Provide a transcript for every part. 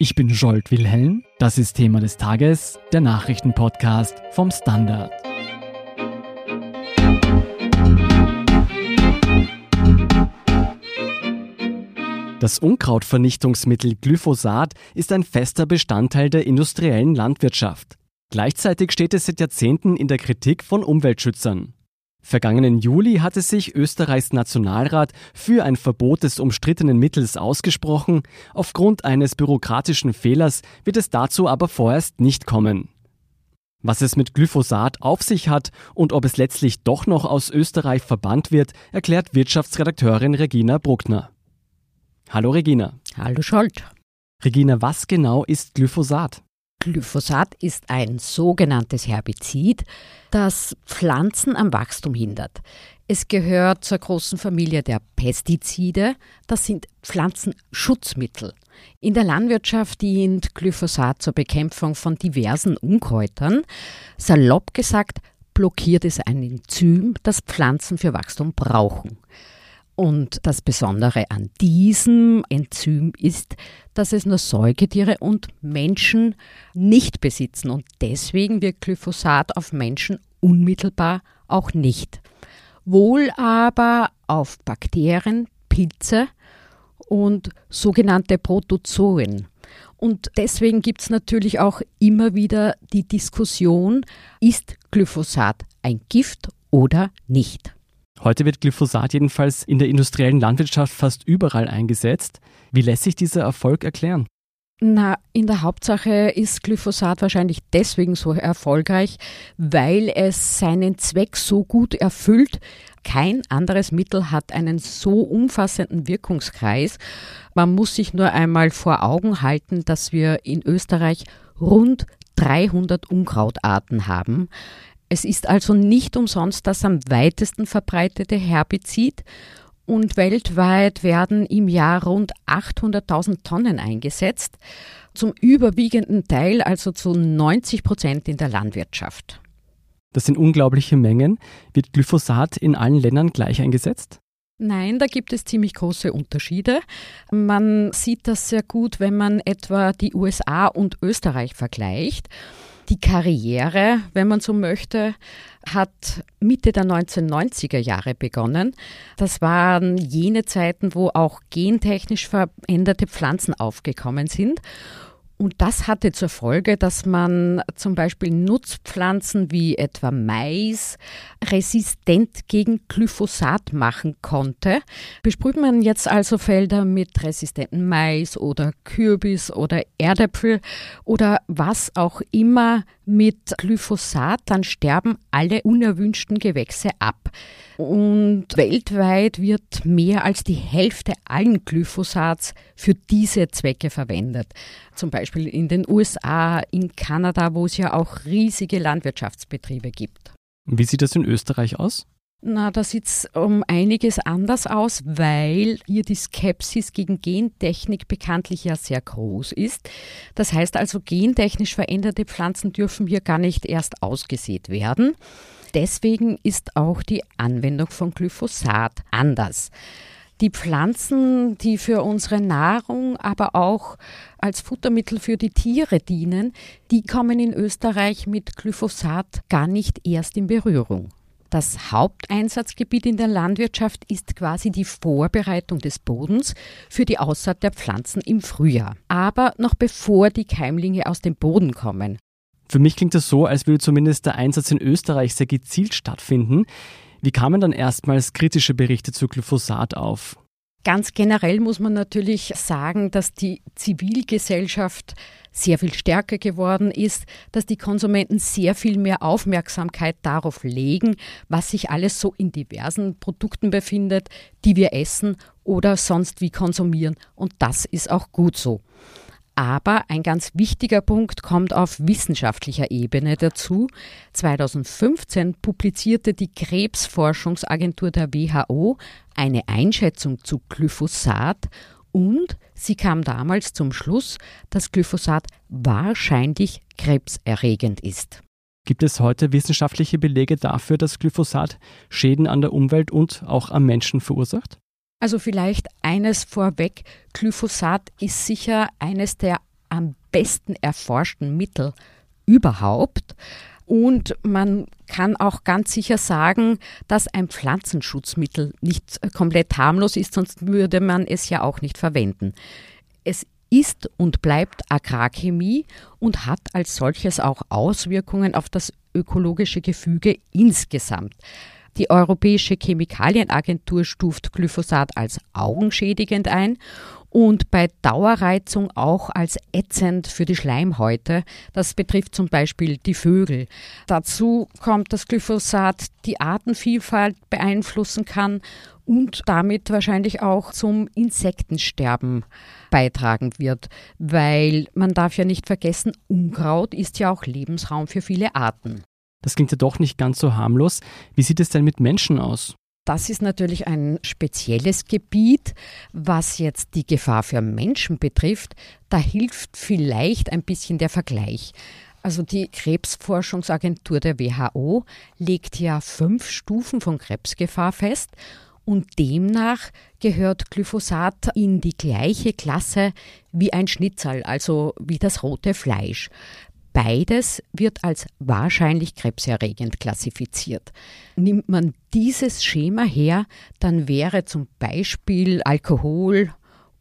Ich bin Jolt Wilhelm. Das ist Thema des Tages, der Nachrichtenpodcast vom Standard. Das Unkrautvernichtungsmittel Glyphosat ist ein fester Bestandteil der industriellen Landwirtschaft. Gleichzeitig steht es seit Jahrzehnten in der Kritik von Umweltschützern. Vergangenen Juli hatte sich Österreichs Nationalrat für ein Verbot des umstrittenen Mittels ausgesprochen. Aufgrund eines bürokratischen Fehlers wird es dazu aber vorerst nicht kommen. Was es mit Glyphosat auf sich hat und ob es letztlich doch noch aus Österreich verbannt wird, erklärt Wirtschaftsredakteurin Regina Bruckner. Hallo Regina. Hallo Scholt. Regina, was genau ist Glyphosat? Glyphosat ist ein sogenanntes Herbizid, das Pflanzen am Wachstum hindert. Es gehört zur großen Familie der Pestizide. Das sind Pflanzenschutzmittel. In der Landwirtschaft dient Glyphosat zur Bekämpfung von diversen Unkräutern. Salopp gesagt, blockiert es ein Enzym, das Pflanzen für Wachstum brauchen. Und das Besondere an diesem Enzym ist, dass es nur Säugetiere und Menschen nicht besitzen. Und deswegen wirkt Glyphosat auf Menschen unmittelbar auch nicht. Wohl aber auf Bakterien, Pilze und sogenannte Protozoen. Und deswegen gibt es natürlich auch immer wieder die Diskussion, ist Glyphosat ein Gift oder nicht? Heute wird Glyphosat jedenfalls in der industriellen Landwirtschaft fast überall eingesetzt. Wie lässt sich dieser Erfolg erklären? Na, in der Hauptsache ist Glyphosat wahrscheinlich deswegen so erfolgreich, weil es seinen Zweck so gut erfüllt. Kein anderes Mittel hat einen so umfassenden Wirkungskreis. Man muss sich nur einmal vor Augen halten, dass wir in Österreich rund 300 Unkrautarten haben. Es ist also nicht umsonst das am weitesten verbreitete Herbizid und weltweit werden im Jahr rund 800.000 Tonnen eingesetzt, zum überwiegenden Teil, also zu 90 Prozent in der Landwirtschaft. Das sind unglaubliche Mengen. Wird Glyphosat in allen Ländern gleich eingesetzt? Nein, da gibt es ziemlich große Unterschiede. Man sieht das sehr gut, wenn man etwa die USA und Österreich vergleicht. Die Karriere, wenn man so möchte, hat Mitte der 1990er Jahre begonnen. Das waren jene Zeiten, wo auch gentechnisch veränderte Pflanzen aufgekommen sind. Und das hatte zur Folge, dass man zum Beispiel Nutzpflanzen wie etwa Mais resistent gegen Glyphosat machen konnte. Besprüht man jetzt also Felder mit resistenten Mais oder Kürbis oder Erdäpfel oder was auch immer mit Glyphosat, dann sterben alle unerwünschten Gewächse ab. Und weltweit wird mehr als die Hälfte allen Glyphosats für diese Zwecke verwendet. Zum Beispiel in den USA, in Kanada, wo es ja auch riesige Landwirtschaftsbetriebe gibt. Wie sieht das in Österreich aus? Na, da sieht es um einiges anders aus, weil hier die Skepsis gegen Gentechnik bekanntlich ja sehr groß ist. Das heißt also, gentechnisch veränderte Pflanzen dürfen hier gar nicht erst ausgesät werden. Deswegen ist auch die Anwendung von Glyphosat anders. Die Pflanzen, die für unsere Nahrung, aber auch als Futtermittel für die Tiere dienen, die kommen in Österreich mit Glyphosat gar nicht erst in Berührung. Das Haupteinsatzgebiet in der Landwirtschaft ist quasi die Vorbereitung des Bodens für die Aussaat der Pflanzen im Frühjahr. Aber noch bevor die Keimlinge aus dem Boden kommen. Für mich klingt es so, als würde zumindest der Einsatz in Österreich sehr gezielt stattfinden. Wie kamen dann erstmals kritische Berichte zu Glyphosat auf? Ganz generell muss man natürlich sagen, dass die Zivilgesellschaft sehr viel stärker geworden ist, dass die Konsumenten sehr viel mehr Aufmerksamkeit darauf legen, was sich alles so in diversen Produkten befindet, die wir essen oder sonst wie konsumieren. Und das ist auch gut so. Aber ein ganz wichtiger Punkt kommt auf wissenschaftlicher Ebene dazu. 2015 publizierte die Krebsforschungsagentur der WHO eine Einschätzung zu Glyphosat und sie kam damals zum Schluss, dass Glyphosat wahrscheinlich krebserregend ist. Gibt es heute wissenschaftliche Belege dafür, dass Glyphosat Schäden an der Umwelt und auch am Menschen verursacht? Also vielleicht eines vorweg, Glyphosat ist sicher eines der am besten erforschten Mittel überhaupt. Und man kann auch ganz sicher sagen, dass ein Pflanzenschutzmittel nicht komplett harmlos ist, sonst würde man es ja auch nicht verwenden. Es ist und bleibt Agrarchemie und hat als solches auch Auswirkungen auf das ökologische Gefüge insgesamt. Die Europäische Chemikalienagentur stuft Glyphosat als augenschädigend ein und bei Dauerreizung auch als ätzend für die Schleimhäute. Das betrifft zum Beispiel die Vögel. Dazu kommt, dass Glyphosat die Artenvielfalt beeinflussen kann und damit wahrscheinlich auch zum Insektensterben beitragen wird, weil man darf ja nicht vergessen, Unkraut ist ja auch Lebensraum für viele Arten. Das klingt ja doch nicht ganz so harmlos. Wie sieht es denn mit Menschen aus? Das ist natürlich ein spezielles Gebiet. Was jetzt die Gefahr für Menschen betrifft, da hilft vielleicht ein bisschen der Vergleich. Also die Krebsforschungsagentur der WHO legt ja fünf Stufen von Krebsgefahr fest und demnach gehört Glyphosat in die gleiche Klasse wie ein Schnitzel, also wie das rote Fleisch. Beides wird als wahrscheinlich krebserregend klassifiziert. Nimmt man dieses Schema her, dann wäre zum Beispiel Alkohol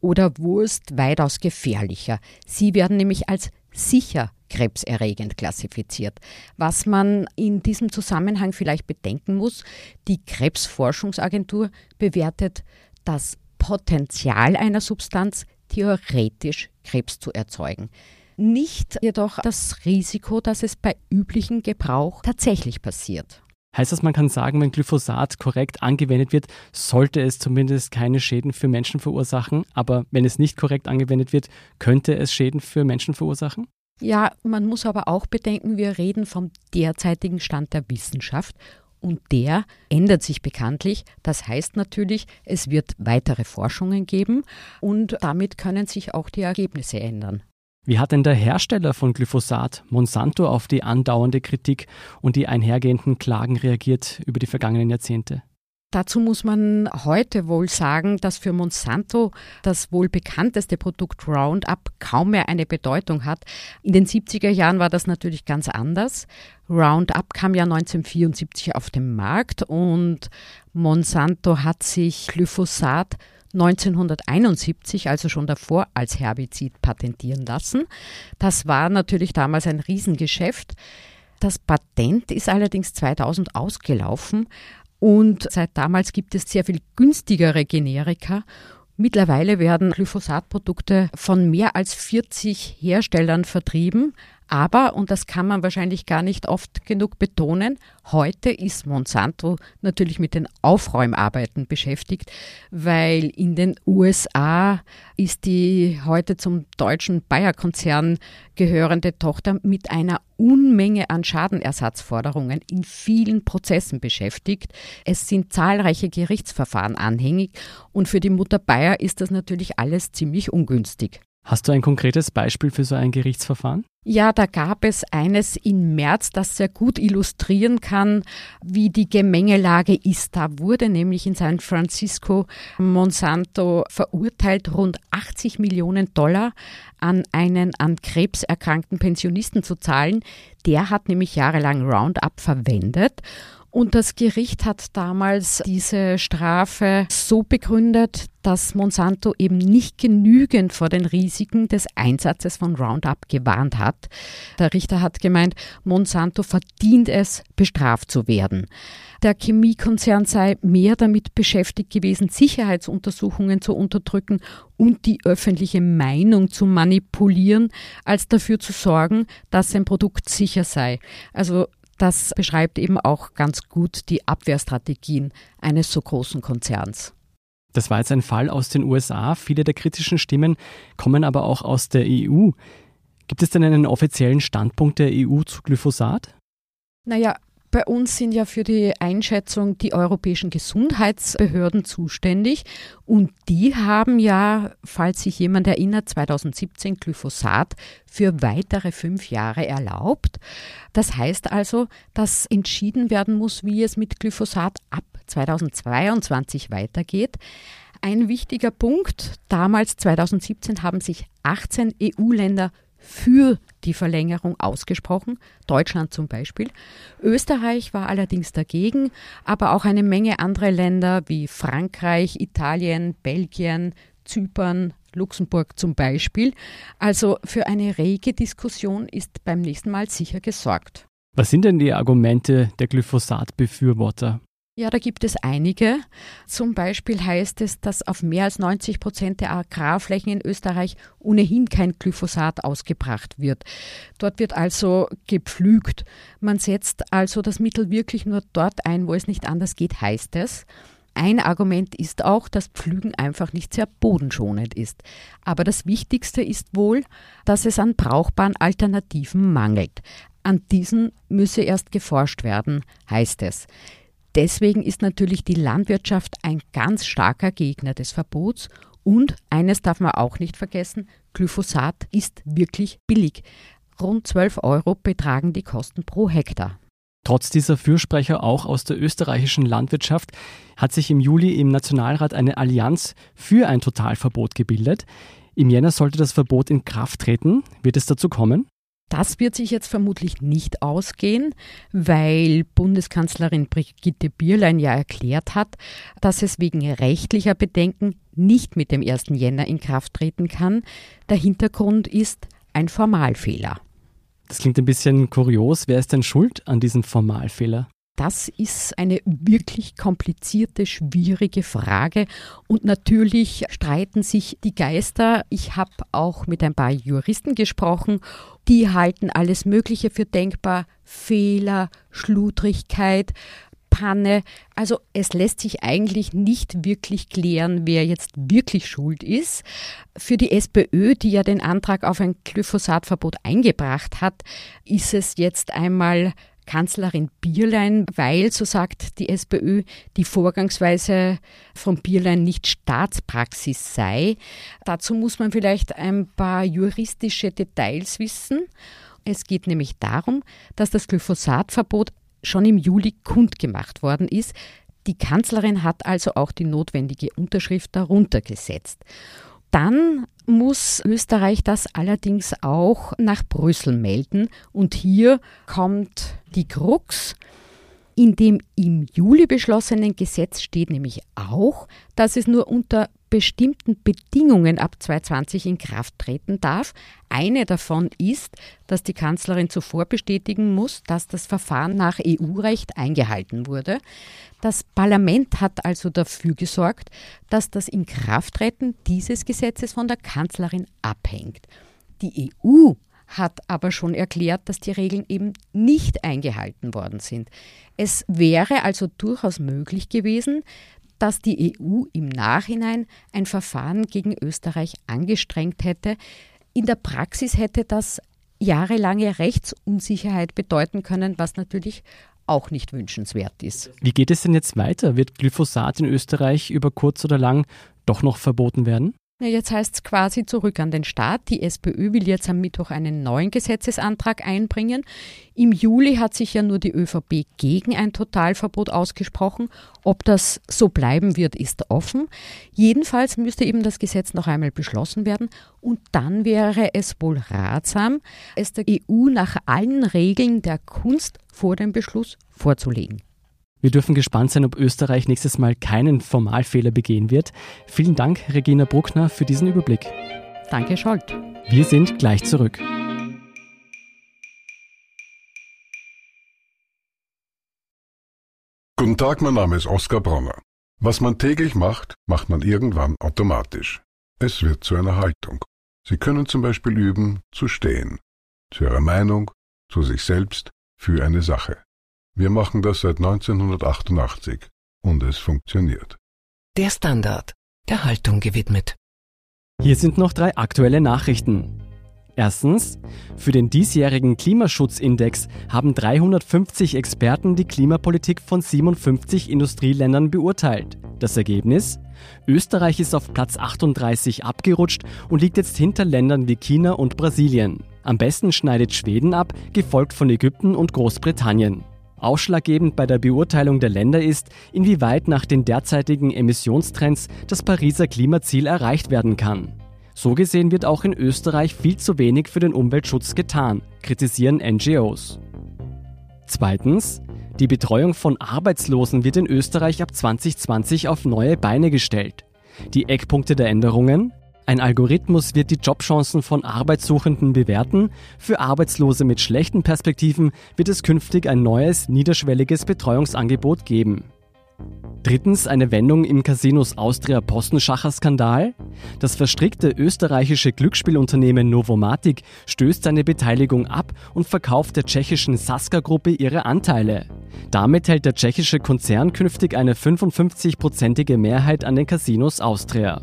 oder Wurst weitaus gefährlicher. Sie werden nämlich als sicher krebserregend klassifiziert. Was man in diesem Zusammenhang vielleicht bedenken muss, die Krebsforschungsagentur bewertet das Potenzial einer Substanz theoretisch Krebs zu erzeugen nicht jedoch das Risiko, dass es bei üblichem Gebrauch tatsächlich passiert. Heißt das, man kann sagen, wenn Glyphosat korrekt angewendet wird, sollte es zumindest keine Schäden für Menschen verursachen, aber wenn es nicht korrekt angewendet wird, könnte es Schäden für Menschen verursachen? Ja, man muss aber auch bedenken, wir reden vom derzeitigen Stand der Wissenschaft und der ändert sich bekanntlich. Das heißt natürlich, es wird weitere Forschungen geben und damit können sich auch die Ergebnisse ändern. Wie hat denn der Hersteller von Glyphosat, Monsanto, auf die andauernde Kritik und die einhergehenden Klagen reagiert über die vergangenen Jahrzehnte? Dazu muss man heute wohl sagen, dass für Monsanto das wohl bekannteste Produkt Roundup kaum mehr eine Bedeutung hat. In den 70er Jahren war das natürlich ganz anders. Roundup kam ja 1974 auf den Markt und Monsanto hat sich Glyphosat 1971, also schon davor, als Herbizid patentieren lassen. Das war natürlich damals ein Riesengeschäft. Das Patent ist allerdings 2000 ausgelaufen und seit damals gibt es sehr viel günstigere Generika. Mittlerweile werden Glyphosatprodukte von mehr als 40 Herstellern vertrieben. Aber, und das kann man wahrscheinlich gar nicht oft genug betonen, heute ist Monsanto natürlich mit den Aufräumarbeiten beschäftigt, weil in den USA ist die heute zum deutschen Bayer-Konzern gehörende Tochter mit einer Unmenge an Schadenersatzforderungen in vielen Prozessen beschäftigt. Es sind zahlreiche Gerichtsverfahren anhängig und für die Mutter Bayer ist das natürlich alles ziemlich ungünstig. Hast du ein konkretes Beispiel für so ein Gerichtsverfahren? Ja, da gab es eines im März, das sehr gut illustrieren kann, wie die Gemengelage ist. Da wurde nämlich in San Francisco Monsanto verurteilt, rund 80 Millionen Dollar an einen an Krebs erkrankten Pensionisten zu zahlen. Der hat nämlich jahrelang Roundup verwendet und das Gericht hat damals diese Strafe so begründet, dass Monsanto eben nicht genügend vor den Risiken des Einsatzes von Roundup gewarnt hat. Der Richter hat gemeint, Monsanto verdient es, bestraft zu werden. Der Chemiekonzern sei mehr damit beschäftigt gewesen, Sicherheitsuntersuchungen zu unterdrücken und die öffentliche Meinung zu manipulieren, als dafür zu sorgen, dass sein Produkt sicher sei. Also das beschreibt eben auch ganz gut die Abwehrstrategien eines so großen Konzerns. Das war jetzt ein Fall aus den USA. Viele der kritischen Stimmen kommen aber auch aus der EU. Gibt es denn einen offiziellen Standpunkt der EU zu Glyphosat? Naja, bei uns sind ja für die Einschätzung die europäischen Gesundheitsbehörden zuständig und die haben ja, falls sich jemand erinnert, 2017 Glyphosat für weitere fünf Jahre erlaubt. Das heißt also, dass entschieden werden muss, wie es mit Glyphosat ab 2022 weitergeht. ein wichtiger Punkt. Damals, 2017, haben sich 18 EU-Länder für die Verlängerung ausgesprochen, Deutschland zum Beispiel. Österreich war allerdings dagegen, aber auch eine Menge andere Länder wie Frankreich, Italien, Belgien, Zypern, Luxemburg zum Beispiel. Also für eine rege Diskussion ist beim nächsten Mal sicher gesorgt. Was sind denn die Argumente der Glyphosat-Befürworter? Ja, da gibt es einige. Zum Beispiel heißt es, dass auf mehr als 90 Prozent der Agrarflächen in Österreich ohnehin kein Glyphosat ausgebracht wird. Dort wird also gepflügt. Man setzt also das Mittel wirklich nur dort ein, wo es nicht anders geht, heißt es. Ein Argument ist auch, dass Pflügen einfach nicht sehr bodenschonend ist. Aber das Wichtigste ist wohl, dass es an brauchbaren Alternativen mangelt. An diesen müsse erst geforscht werden, heißt es. Deswegen ist natürlich die Landwirtschaft ein ganz starker Gegner des Verbots. Und eines darf man auch nicht vergessen, Glyphosat ist wirklich billig. Rund 12 Euro betragen die Kosten pro Hektar. Trotz dieser Fürsprecher auch aus der österreichischen Landwirtschaft hat sich im Juli im Nationalrat eine Allianz für ein Totalverbot gebildet. Im Jänner sollte das Verbot in Kraft treten. Wird es dazu kommen? Das wird sich jetzt vermutlich nicht ausgehen, weil Bundeskanzlerin Brigitte Bierlein ja erklärt hat, dass es wegen rechtlicher Bedenken nicht mit dem 1. Jänner in Kraft treten kann. Der Hintergrund ist ein Formalfehler. Das klingt ein bisschen kurios. Wer ist denn schuld an diesem Formalfehler? Das ist eine wirklich komplizierte, schwierige Frage. Und natürlich streiten sich die Geister. Ich habe auch mit ein paar Juristen gesprochen. Die halten alles Mögliche für denkbar. Fehler, Schludrigkeit. Panne. Also es lässt sich eigentlich nicht wirklich klären, wer jetzt wirklich schuld ist. Für die SPÖ, die ja den Antrag auf ein Glyphosatverbot eingebracht hat, ist es jetzt einmal Kanzlerin Bierlein, weil, so sagt die SPÖ, die Vorgangsweise von Bierlein nicht Staatspraxis sei. Dazu muss man vielleicht ein paar juristische Details wissen. Es geht nämlich darum, dass das Glyphosatverbot schon im Juli kundgemacht worden ist. Die Kanzlerin hat also auch die notwendige Unterschrift darunter gesetzt. Dann muss Österreich das allerdings auch nach Brüssel melden. Und hier kommt die Krux. In dem im Juli beschlossenen Gesetz steht nämlich auch, dass es nur unter bestimmten Bedingungen ab 2020 in Kraft treten darf. Eine davon ist, dass die Kanzlerin zuvor bestätigen muss, dass das Verfahren nach EU-Recht eingehalten wurde. Das Parlament hat also dafür gesorgt, dass das Inkrafttreten dieses Gesetzes von der Kanzlerin abhängt. Die EU hat aber schon erklärt, dass die Regeln eben nicht eingehalten worden sind. Es wäre also durchaus möglich gewesen, dass die EU im Nachhinein ein Verfahren gegen Österreich angestrengt hätte. In der Praxis hätte das jahrelange Rechtsunsicherheit bedeuten können, was natürlich auch nicht wünschenswert ist. Wie geht es denn jetzt weiter? Wird Glyphosat in Österreich über kurz oder lang doch noch verboten werden? Jetzt heißt es quasi zurück an den Staat. Die SPÖ will jetzt am Mittwoch einen neuen Gesetzesantrag einbringen. Im Juli hat sich ja nur die ÖVP gegen ein Totalverbot ausgesprochen. Ob das so bleiben wird, ist offen. Jedenfalls müsste eben das Gesetz noch einmal beschlossen werden und dann wäre es wohl ratsam, es der EU nach allen Regeln der Kunst vor dem Beschluss vorzulegen. Wir dürfen gespannt sein, ob Österreich nächstes Mal keinen Formalfehler begehen wird. Vielen Dank, Regina Bruckner, für diesen Überblick. Danke, Scholt. Wir sind gleich zurück. Guten Tag, mein Name ist Oskar Bronner. Was man täglich macht, macht man irgendwann automatisch. Es wird zu einer Haltung. Sie können zum Beispiel üben, zu stehen. Zu Ihrer Meinung, zu sich selbst, für eine Sache. Wir machen das seit 1988 und es funktioniert. Der Standard, der Haltung gewidmet. Hier sind noch drei aktuelle Nachrichten. Erstens, für den diesjährigen Klimaschutzindex haben 350 Experten die Klimapolitik von 57 Industrieländern beurteilt. Das Ergebnis? Österreich ist auf Platz 38 abgerutscht und liegt jetzt hinter Ländern wie China und Brasilien. Am besten schneidet Schweden ab, gefolgt von Ägypten und Großbritannien. Ausschlaggebend bei der Beurteilung der Länder ist, inwieweit nach den derzeitigen Emissionstrends das Pariser Klimaziel erreicht werden kann. So gesehen wird auch in Österreich viel zu wenig für den Umweltschutz getan, kritisieren NGOs. Zweitens, die Betreuung von Arbeitslosen wird in Österreich ab 2020 auf neue Beine gestellt. Die Eckpunkte der Änderungen? Ein Algorithmus wird die Jobchancen von Arbeitssuchenden bewerten. Für Arbeitslose mit schlechten Perspektiven wird es künftig ein neues, niederschwelliges Betreuungsangebot geben. Drittens eine Wendung im Casinos Austria Postenschacher Skandal. Das verstrickte österreichische Glücksspielunternehmen Novomatic stößt seine Beteiligung ab und verkauft der tschechischen Saska-Gruppe ihre Anteile. Damit hält der tschechische Konzern künftig eine 55-prozentige Mehrheit an den Casinos Austria.